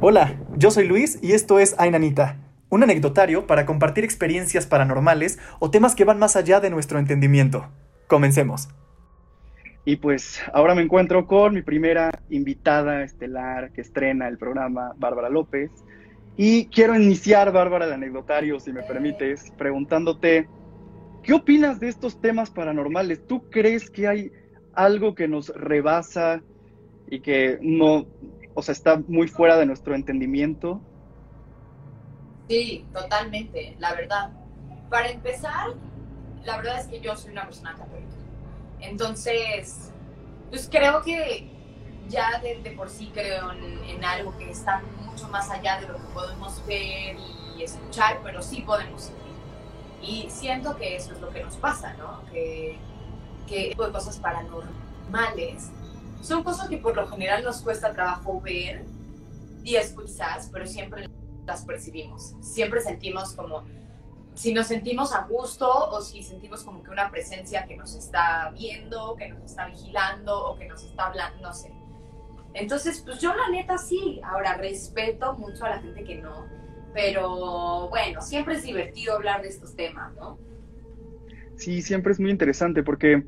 Hola, yo soy Luis y esto es Ainanita, un anecdotario para compartir experiencias paranormales o temas que van más allá de nuestro entendimiento. Comencemos. Y pues ahora me encuentro con mi primera invitada estelar que estrena el programa, Bárbara López. Y quiero iniciar, Bárbara, el anecdotario, si me permites, preguntándote, ¿qué opinas de estos temas paranormales? ¿Tú crees que hay algo que nos rebasa y que no, o sea, está muy fuera de nuestro entendimiento? Sí, totalmente, la verdad. Para empezar, la verdad es que yo soy una persona católica. Entonces, pues creo que ya de, por sí creo en, algo que está mucho más allá de lo que podemos ver y escuchar, pero sí podemos sentir. Y siento que eso es lo que nos pasa, ¿no? Que, que tipo de cosas paranormales son cosas que por lo general nos cuesta trabajo ver y escuchar, pero siempre las percibimos. Siempre sentimos como si nos sentimos a gusto o si sentimos como que una presencia que nos está viendo, que nos está vigilando o que nos está hablando, no sé. Entonces, pues yo la neta sí, ahora respeto mucho a la gente que no, pero bueno, siempre es divertido hablar de estos temas, ¿no? Sí, siempre es muy interesante porque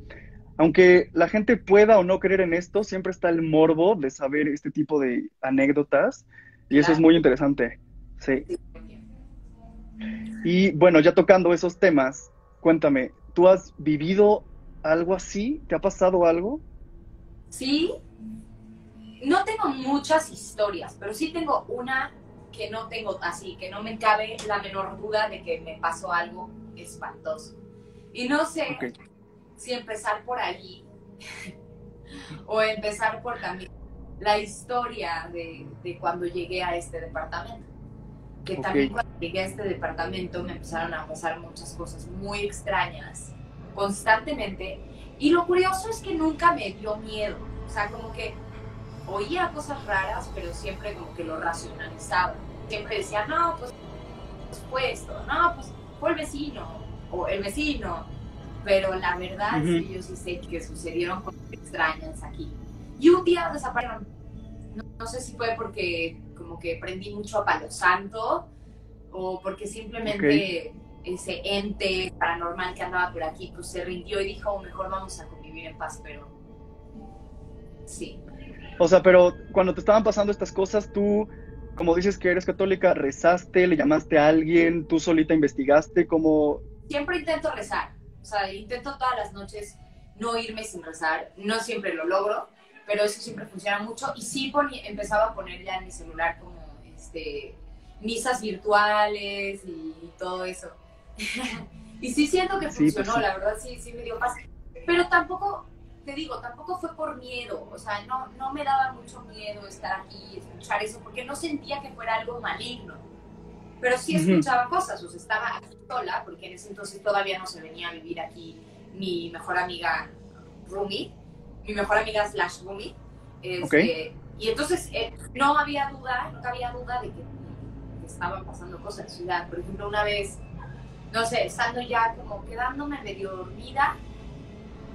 aunque la gente pueda o no creer en esto, siempre está el morbo de saber este tipo de anécdotas y eso es muy interesante. Sí. Y bueno, ya tocando esos temas, cuéntame, ¿tú has vivido algo así? ¿Te ha pasado algo? Sí, no tengo muchas historias, pero sí tengo una que no tengo así, que no me cabe la menor duda de que me pasó algo espantoso. Y no sé si empezar por ahí o empezar por también la historia de, de cuando llegué a este departamento que también cuando llegué a este departamento me empezaron a pasar muchas cosas muy extrañas constantemente. Y lo curioso es que nunca me dio miedo. O sea, como que oía cosas raras, pero siempre como que lo racionalizaba. Siempre decía, no, pues, esto, no, pues fue el vecino, o el vecino. Pero la verdad es que yo sí sé que sucedieron cosas extrañas aquí. Y un día desaparecieron. no sé si fue porque como que prendí mucho a Palo Santo o porque simplemente ese ente paranormal que andaba por aquí pues se rindió y dijo, mejor vamos a convivir en paz, pero sí. O sea, pero cuando te estaban pasando estas cosas, tú, como dices que eres católica, rezaste, le llamaste a alguien, tú solita investigaste, ¿cómo...? Siempre intento rezar, o sea, intento todas las noches no irme sin rezar, no siempre lo logro, pero eso siempre funciona mucho. Y sí empezaba a poner ya en mi celular como este, misas virtuales y, todo eso. y sí siento que pues funcionó, la verdad sí, sí me dio paz. Pero tampoco, te digo, tampoco fue por miedo, o sea, no, no me daba mucho miedo estar aquí, escuchar eso, porque no sentía que fuera algo maligno. Pero sí escuchaba cosas, o sea, estaba aquí sola, porque en ese entonces todavía no se venía a vivir aquí mi mejor amiga Rumi, mi mejor amiga slash Rumi. Este, Y entonces eh, no había duda, no había duda de que, estaban pasando cosas en la ciudad. Por ejemplo, una vez, no sé, estando ya como quedándome medio dormida,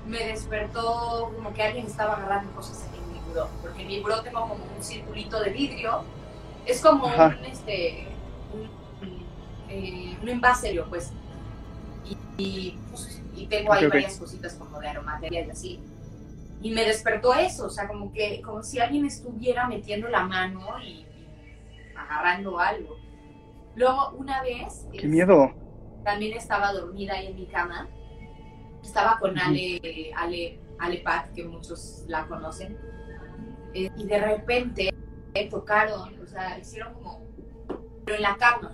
me despertó como que alguien estaba agarrando cosas en mi buró, porque en mi buró tengo como un circulito de vidrio, es como un, este, un, eh, un pues, y, pues, y, tengo ahí varias cositas como de aromatería y así y me despertó eso, o sea, como que como si alguien estuviera metiendo la mano y, agarrando algo. Luego, una vez... ¡Qué miedo! También estaba dormida ahí en mi cama. Estaba con Ale, Ale, Ale Pat, que muchos la conocen. Eh, y de repente tocaron, o sea, hicieron como... Pero en la cama.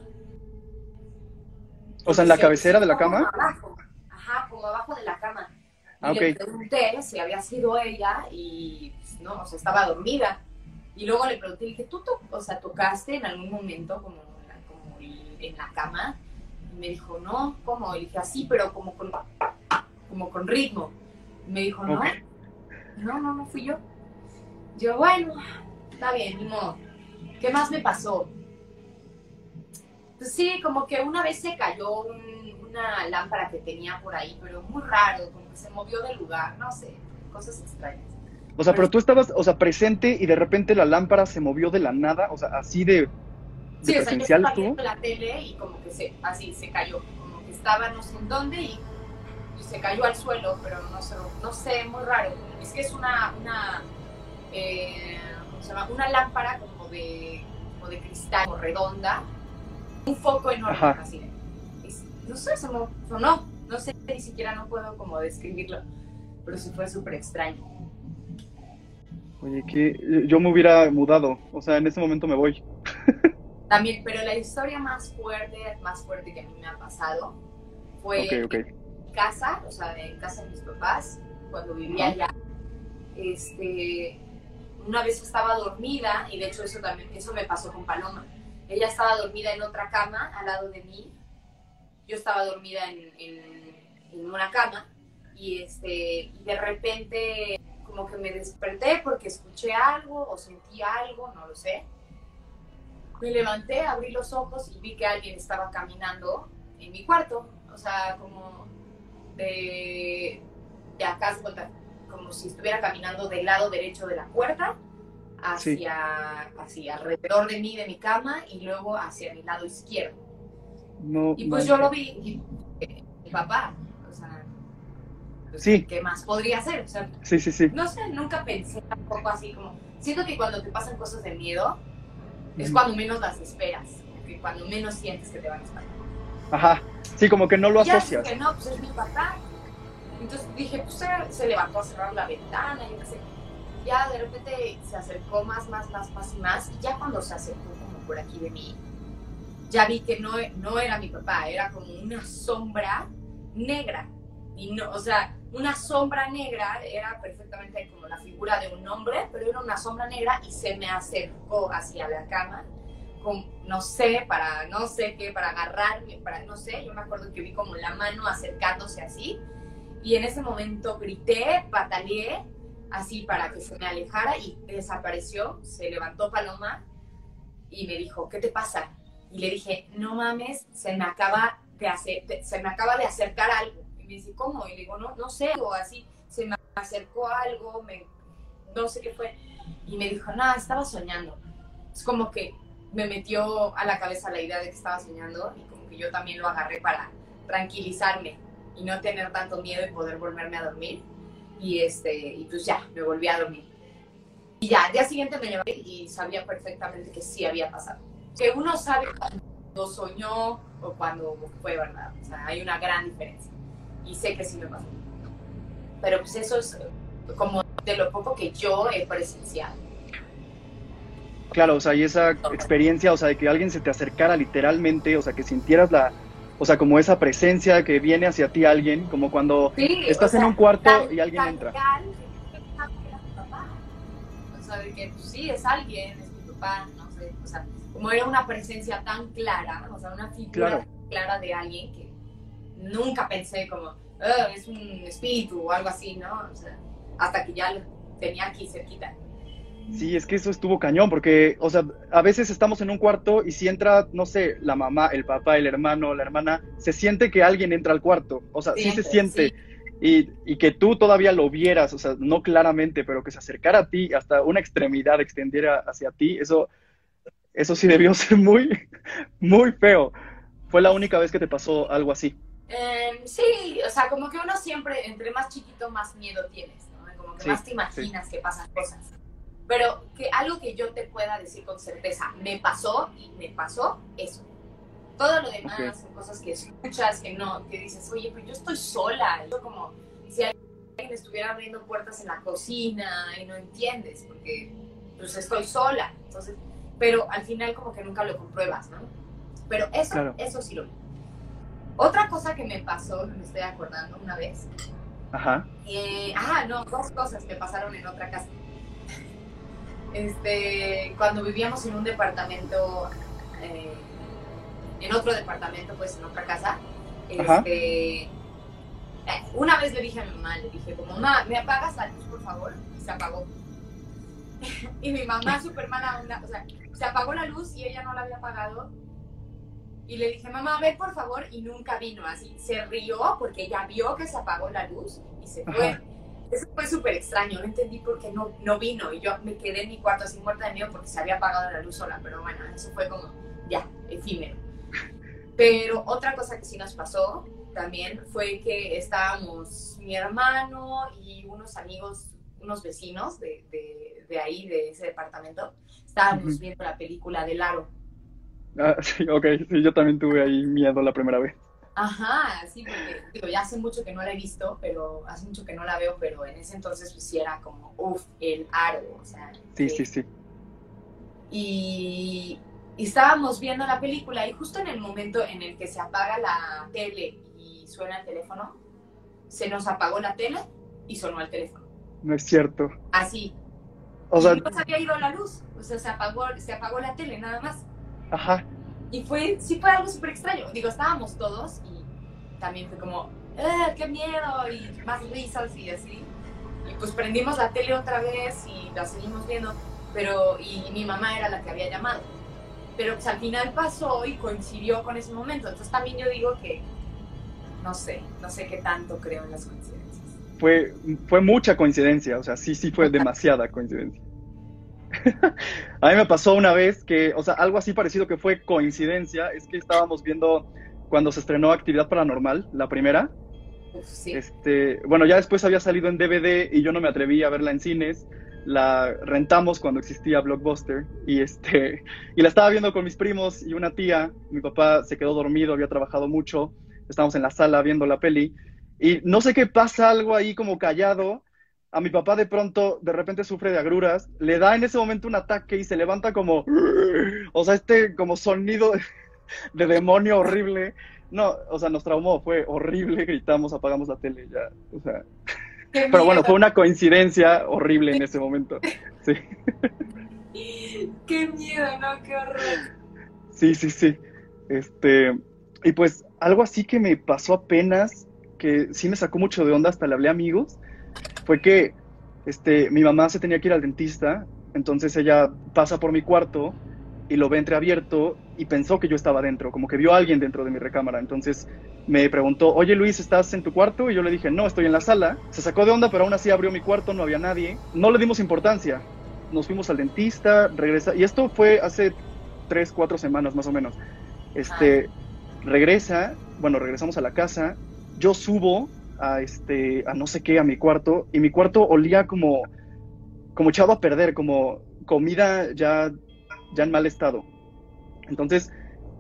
O sea, en la cabecera de la cama. Abajo, ajá, como abajo de la cama. Y le pregunté si había sido ella y pues, no, o sea, estaba dormida. Y luego le pregunté, dije, ¿tú o sea, tocaste en algún momento como, como en la cama? Y me dijo, no, ¿cómo? Y dije, así, pero como con, como con ritmo. Y me dijo, no, no, no, no fui yo. Yo, bueno, está bien, ni modo. ¿Qué más me pasó? Pues sí, como que una vez se cayó una lámpara que tenía por ahí, pero muy raro, como que se movió del lugar, no sé, cosas extrañas. O sea, pero tú estabas, o sea, presente y de repente la lámpara se movió de la nada, o sea, así de, de Sí, o sea, yo presencial estaba tú. viendo la tele y como que se, así se cayó, como que estaba no sé en dónde y, y se cayó al suelo, pero no sé, no sé, muy raro. Es que es una, una, eh, ¿cómo se llama? Una lámpara como de, como de cristal, como redonda, un foco enorme, Ajá. así. Es- no sé, sonó, sonó, no sé, ni siquiera no puedo como describirlo, pero sí fue súper extraño. Oye, que yo me hubiera mudado, o sea, en ese momento me voy. También, pero la historia más fuerte, más fuerte que a mí me ha pasado fue Ok, ok. en casa, o sea, en casa de mis papás, cuando vivía allá. Este, una vez estaba dormida, y de hecho eso también, eso me pasó con Paloma. Ella estaba dormida en otra cama al lado de mí. Yo estaba dormida en, una cama y este, de repente como que me desperté porque escuché algo o sentí algo, no lo sé. Me levanté, abrí los ojos y vi que alguien estaba caminando en mi cuarto, o sea, como de, de acá, como si estuviera caminando del lado derecho de la puerta hacia, hacia alrededor de mí, de mi cama, y luego hacia mi lado izquierdo. No, Y pues manches. yo lo vi, y eh, mi papá, o sea, pues, Sí. ¿qué más podría hacer? O sea, Sí, sí, sí. no sé, nunca pensé tampoco así como, siento que cuando te pasan cosas de miedo, es Ujú. cuando menos las esperas, que cuando menos sientes que te van a pasar. Ajá. Sí, como que no lo Y ya asocias. dije, no, pues es mi papá. Entonces dije, pues se, se levantó a cerrar la ventana y no sé. Ya de repente se acercó más, más, más, más y más. Y ya cuando se acercó como por aquí de mí, ya vi que no, no era mi papá, era como una sombra negra. Y no, o sea, una sombra negra era perfectamente como la figura de un hombre, pero era una sombra negra y se me acercó hacia la cama con, no sé, para, no sé qué, para agarrarme, para, no sé, yo me acuerdo que vi como la mano acercándose así, y en ese momento grité, pataleé, así para que se me alejara, y desapareció, se levantó Paloma, y me dijo, ¿qué te pasa? Y le dije, no mames, se me acaba de hacer, se me acaba de acercar algo, y me dice, ¿cómo? Y le digo, no, no sé, o así, se me acercó algo, me, no sé qué fue, y me dijo, no, estaba soñando. Es como que me metió a la cabeza la idea de que estaba soñando y como que yo también lo agarré para tranquilizarme y no tener tanto miedo y poder volverme a dormir. Y, este, y pues ya, me volví a dormir. Y ya, al día siguiente me levanté y sabía perfectamente que sí había pasado. Que uno sabe cuando soñó o cuando fue verdad. O sea, hay una gran diferencia. Y sé que sí me pasó. Pero pues eso es como de lo poco que yo he presenciado. Claro, o sea, y esa experiencia, o sea, de que alguien se te acercara literalmente, o sea, que sintieras la, o sea, como esa presencia que viene hacia ti alguien, como cuando Sí, estás o en un cuarto tal- y alguien tal entra. O sea, de que pues, sí, es alguien, es mi papá, no sé. O sea, como era una presencia tan clara, o sea, una figura Claro. clara de alguien que nunca pensé como, "Ah, es un espíritu o algo así, ¿no? O sea, hasta que ya lo tenía aquí cerquita. Sí, es que eso estuvo cañón, porque, o sea, a veces estamos en un cuarto y si entra, no sé, la mamá, el papá, el hermano, la hermana, se siente que alguien entra al cuarto, o sea, sí se Siente, y que tú todavía lo vieras, o sea, no claramente, pero que se acercara a ti, hasta una extremidad extendiera hacia ti, eso, eso sí debió ser muy, muy feo. Fue la única vez que te pasó algo así. Em, sí, o sea, como que uno siempre, entre más chiquito, más miedo tienes, ¿no? Como que Sí, más te imaginas que pasan cosas. Pero que algo que yo te pueda decir con certeza, me pasó y me pasó eso. Todo lo demás Ok. son cosas que escuchas, que no, que dices, oye, pues yo estoy sola. Yo como si alguien estuviera abriendo puertas en la cocina y no entiendes, porque pues estoy sola. Entonces, pero al final como que nunca lo compruebas, ¿no? Pero eso, Claro. eso sí lo. Otra cosa que me pasó, me estoy acordando una vez, Ajá, eh, ah, no, dos cosas me pasaron en otra casa. Este, cuando vivíamos en un departamento, eh, en otro departamento, pues en otra casa, este, eh, una vez le dije a mi mamá, le dije, como, mamá, ¿me apagas la luz, por favor? Y se apagó. y mi mamá, super mala onda, o sea, se apagó la luz y ella no la había apagado. Y le dije, mamá, ven por favor, y nunca vino así. Se rió porque ella vio que se apagó la luz y se fue. Ajá. Eso fue súper extraño, no entendí por qué no, no vino y yo me quedé en mi cuarto así muerta de miedo porque se había apagado la luz sola, pero bueno, eso fue como, ya, efímero. Pero otra cosa que sí nos pasó también fue que estábamos mi hermano y unos amigos, unos vecinos de, de, de ahí, de ese departamento, estábamos viendo la película de Laro. Ah, sí, ok, sí, yo también tuve ahí miedo la primera vez. Ajá, sí, porque digo, ya hace mucho que no la he visto, pero hace mucho que no la veo, pero en ese entonces pues sí era como, uff, el aro, o sea. Sí, sí, sí. Y, y, estábamos viendo la película y justo en el momento en el que se apaga la tele y suena el teléfono, se nos apagó la tele y sonó el teléfono. No es cierto. Así. O sea, y no se había ido la luz, o sea, se apagó, se apagó la tele nada más. Ajá. Y fue, sí fue algo súper extraño. Digo, estábamos todos y también fue como, ¡eh, qué miedo! Y más risas y así. Y pues prendimos la tele otra vez y la seguimos viendo, pero, y mi mamá era la que había llamado. Pero pues al final pasó y coincidió con ese momento. Entonces también yo digo que, no sé, no sé qué tanto creo en las coincidencias. Fue, fue mucha coincidencia, o sea, sí, sí fue demasiada coincidencia. a mí me pasó una vez que, o sea, algo así parecido que fue coincidencia, es que estábamos viendo cuando se estrenó Actividad Paranormal, la primera. Sí. Este, bueno, ya después había salido en DVD y yo no me atreví a verla en cines. La rentamos cuando existía Blockbuster y este y la estaba viendo con mis primos y una tía. Mi papá se quedó dormido, había trabajado mucho. Estábamos en la sala viendo la peli y no sé qué pasa algo ahí como callado a mi papá de pronto, de repente sufre de agruras, le da en ese momento un ataque y se levanta como, o sea, este como sonido de demonio horrible. No, o sea, nos traumó, fue horrible, gritamos, apagamos la tele, ya, o sea. Qué Pero bueno, fue una coincidencia horrible en ese momento. Sí, Qué miedo, ¿no? Qué horror. sí, sí, sí. Este, y pues algo así que me pasó apenas, que sí me sacó mucho de onda, hasta le hablé a amigos, fue que este, mi mamá se tenía que ir al dentista, entonces ella pasa por mi cuarto y lo ve entreabierto y pensó que yo estaba dentro, como que vio a alguien dentro de mi recámara. Entonces me preguntó, oye Luis, ¿estás en tu cuarto? Y yo le dije, no, estoy en la sala. Se sacó de onda, pero aún así abrió mi cuarto, no había nadie. No le dimos importancia. Nos fuimos al dentista, regresa. Y esto fue hace tres, cuatro semanas más o menos. Este, regresa, bueno, regresamos a la casa. Yo subo a este, a no sé qué, a mi cuarto, y mi cuarto olía como, como echado a perder, como comida ya, ya en mal estado. Entonces,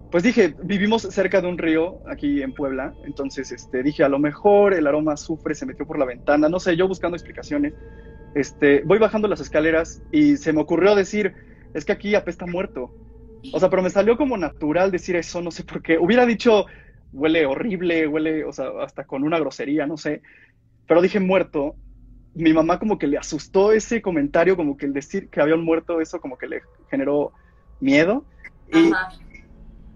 pues dije, vivimos cerca de un río aquí en Puebla, entonces este, dije, a lo mejor el aroma azufre se metió por la ventana, no sé, yo buscando explicaciones, este, voy bajando las escaleras y se me ocurrió decir, es que aquí apesta muerto. O sea, pero me salió como natural decir eso, no sé por qué. Hubiera dicho, huele horrible, huele, o sea, hasta con una grosería, no sé. Pero dije muerto. Mi mamá como que le asustó ese comentario, como que el decir que había un muerto, eso como que le generó miedo. Y Ajá.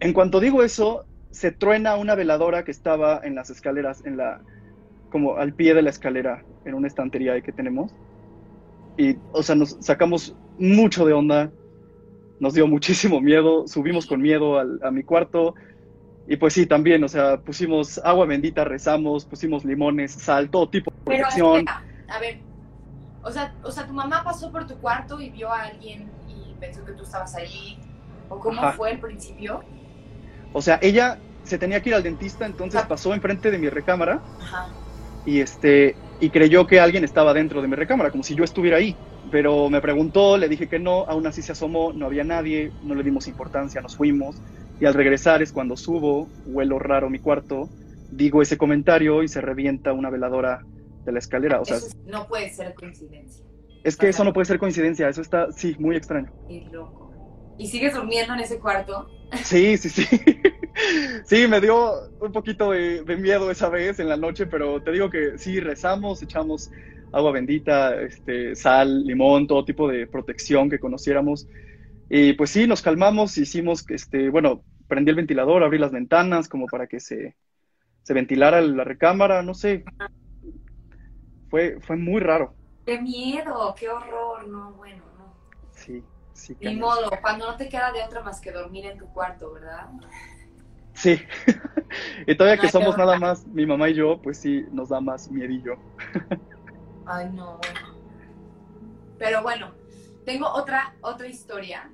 en cuanto digo eso, se truena una veladora que estaba en las escaleras, en la, como al pie de la escalera, en una estantería ahí que tenemos. Y, o sea, nos sacamos mucho de onda, nos dio muchísimo miedo, subimos con miedo al- a mi cuarto. Y pues sí, también, o sea, pusimos agua bendita, rezamos, pusimos limones, sal, todo tipo de Pero protección. a ver, o sea, o sea, tu mamá pasó por tu cuarto y vio a alguien y pensó que tú estabas allí, o cómo Ajá. fue al principio. O sea, ella se tenía que ir al dentista, entonces Ah. pasó enfrente de mi recámara Ajá. y este y creyó que alguien estaba dentro de mi recámara, como si yo estuviera ahí. Pero me preguntó, le dije que no, aún así se asomó, no había nadie, no le dimos importancia, nos fuimos. Y al regresar es cuando subo, huelo raro mi cuarto, digo ese comentario y se revienta una veladora de la escalera. O sea, Eso no puede ser coincidencia. es que o eso no puede ser coincidencia, eso está, sí, muy extraño. Qué loco. ¿Y sigues durmiendo en ese cuarto? Sí, sí, sí. Sí, me dio un poquito de, de miedo esa vez en la noche, pero te digo que sí, rezamos, echamos agua bendita, este, sal, limón, todo tipo de protección que conociéramos. Y pues sí, nos calmamos, hicimos, este, bueno, prendí el ventilador, abrí las ventanas como para que se, se ventilara la recámara, no sé. Fue, fue muy raro. ¡Qué miedo! ¡Qué horror! No, bueno, no. Sí, sí. Ni modo, cuando no te queda de otra más que dormir en tu cuarto, ¿verdad? Sí. y todavía que somos nada más mi mamá y yo, pues sí, nos da más miedillo. Ay, no, bueno. Pero bueno, tengo otra, otra historia.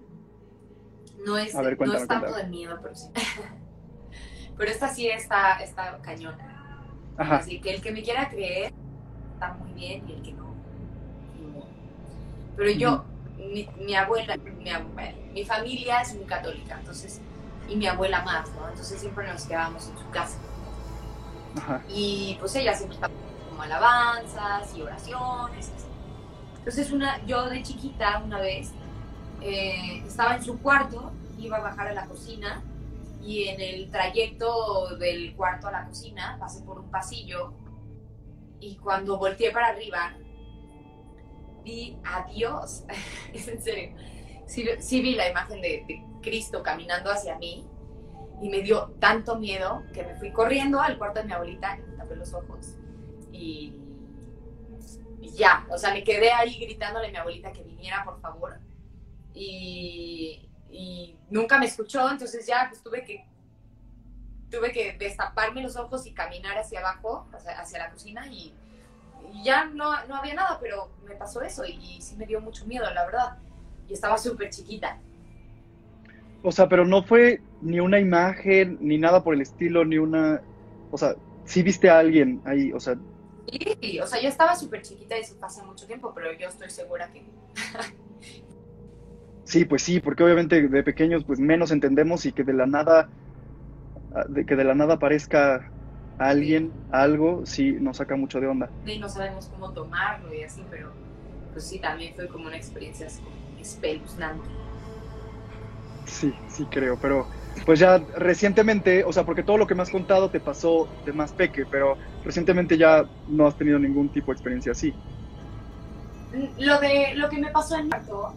No es, ver, no cuéntame, es tanto cuéntame. de miedo, pero sí. pero esta sí está, está cañón. Ajá. Así que el que me quiera creer está muy bien y el que no. Pero yo, mi, mi abuela, mi, mi familia es muy católica, entonces, y mi abuela más, ¿no? Entonces siempre nos quedábamos en su casa. Ajá. Y pues ella siempre estaba como alabanzas y oraciones. así. Entonces una, yo de chiquita una vez eh, estaba en su cuarto, iba a bajar a la cocina y en el trayecto del cuarto a la cocina pasé por un pasillo y cuando volteé para arriba vi a Dios, es en serio, sí, sí vi la imagen de, Cristo caminando hacia mí y me dio tanto miedo que me fui corriendo al cuarto de mi abuelita y me tapé los ojos y, y ya, o sea, me quedé ahí gritándole a mi abuelita que viniera por favor y, y nunca me escuchó, entonces ya pues tuve que tuve que destaparme los ojos y caminar hacia abajo, hacia, hacia la cocina y, y ya no, no había nada, pero me pasó eso y, y sí me dio mucho miedo, la verdad. Y estaba súper chiquita. O sea, pero no fue ni una imagen, ni nada por el estilo, ni una... O sea, sí viste a alguien ahí, o sea, Sí, o sea, yo estaba súper chiquita y eso hace mucho tiempo, pero yo estoy segura que... sí, pues sí, porque obviamente de pequeños pues menos entendemos y que de la nada, ah, de que de la nada aparezca alguien, algo, sí nos saca mucho de onda. y no sabemos cómo tomarlo y así, pero pues sí, también fue como una experiencia así espeluznante. Sí, sí creo, pero pues ya recientemente, o sea, porque todo lo que me has contado te pasó de más peque, pero recientemente ya no has tenido ningún tipo de experiencia así. Lo de lo que me pasó en Marto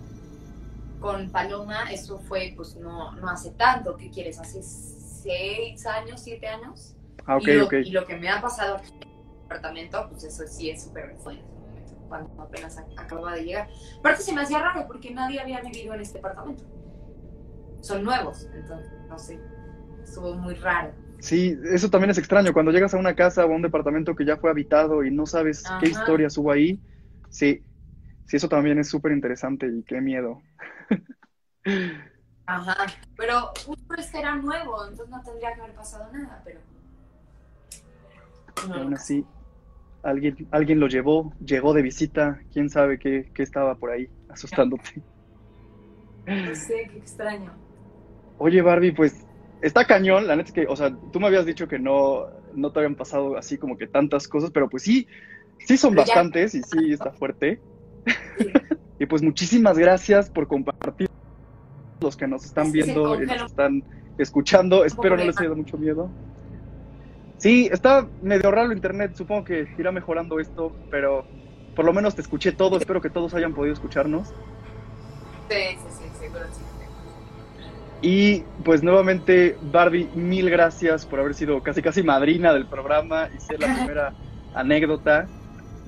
con Paloma, eso fue pues no, no hace tanto, ¿qué quieres? Hace seis años, siete años. Ah, ok, y, lo, ok. y lo que me ha pasado aquí en el departamento, pues eso sí es súper fue en ese momento, cuando apenas ac- acababa de llegar. Aparte se me hacía raro porque nadie había vivido en este departamento. Son nuevos, entonces, no sé, estuvo muy raro. Sí, eso también es extraño, cuando llegas a una casa o a un departamento que ya fue habitado y no sabes Ajá. qué historias hubo ahí, sí, sí, eso también es súper interesante y qué miedo. Ajá, pero justo este era nuevo, entonces no tendría que haber pasado nada, pero... No, Aún así, alguien, alguien lo llevó, llegó de visita, quién sabe qué, qué estaba por ahí asustándote. no sé, qué extraño. Oye, Barbie, pues está cañón, la neta es que, o sea, tú me habías dicho que no, no te habían pasado así como que tantas cosas, pero pues sí, sí son Pero ya- bastantes y sí está fuerte. Y pues muchísimas gracias por compartir los que nos están viendo y nos están escuchando. Espero no les haya dado mucho miedo. Sí, está medio raro el internet, supongo que irá mejorando esto, pero por lo menos te escuché todo, espero que todos hayan podido escucharnos. Sí, sí, sí, seguro sí. Y pues nuevamente, Barbie, mil gracias por haber sido casi casi madrina del programa y ser la primera anécdota.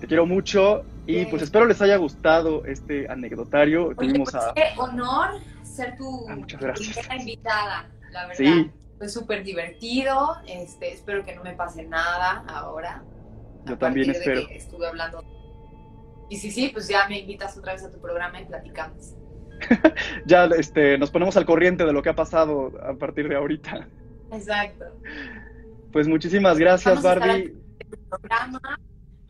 Te quiero mucho y pues espero les haya gustado este anecdotario. Oye, Tuvimos pues a... qué honor ser tu Ah, muchas gracias. primera invitada, la verdad. Sí. Fue súper divertido, este, espero que no me pase nada ahora. Yo a también de espero. que estuve hablando. Y sí, sí, pues ya me invitas otra vez a tu programa y platicamos. Ya este, nos ponemos al corriente de lo que ha pasado a partir de ahorita. Exacto. Pues muchísimas gracias, Vamos a estar Barbie. Programa,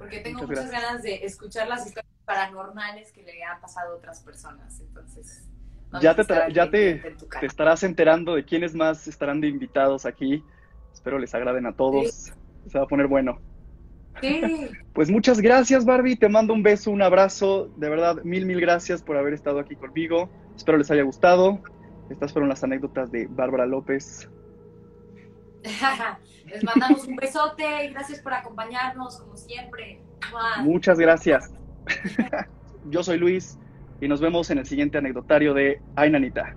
porque tengo Muchas ganas de escuchar las historias paranormales que le han pasado a otras personas. Entonces, Ya te ya te- Te estarás enterando de quiénes más estarán de invitados aquí. Espero les agraden a todos. Se va a poner bueno. Sí. Pues muchas gracias, Barbie. Te mando un beso, un abrazo. De verdad, mil, mil gracias por haber estado aquí conmigo. Espero les haya gustado. Estas fueron las anécdotas de Bárbara López. Les mandamos un besote y gracias por acompañarnos como siempre. Muchas gracias. Yo soy Luis y nos vemos en el siguiente anecdotario de Ay, Nanita.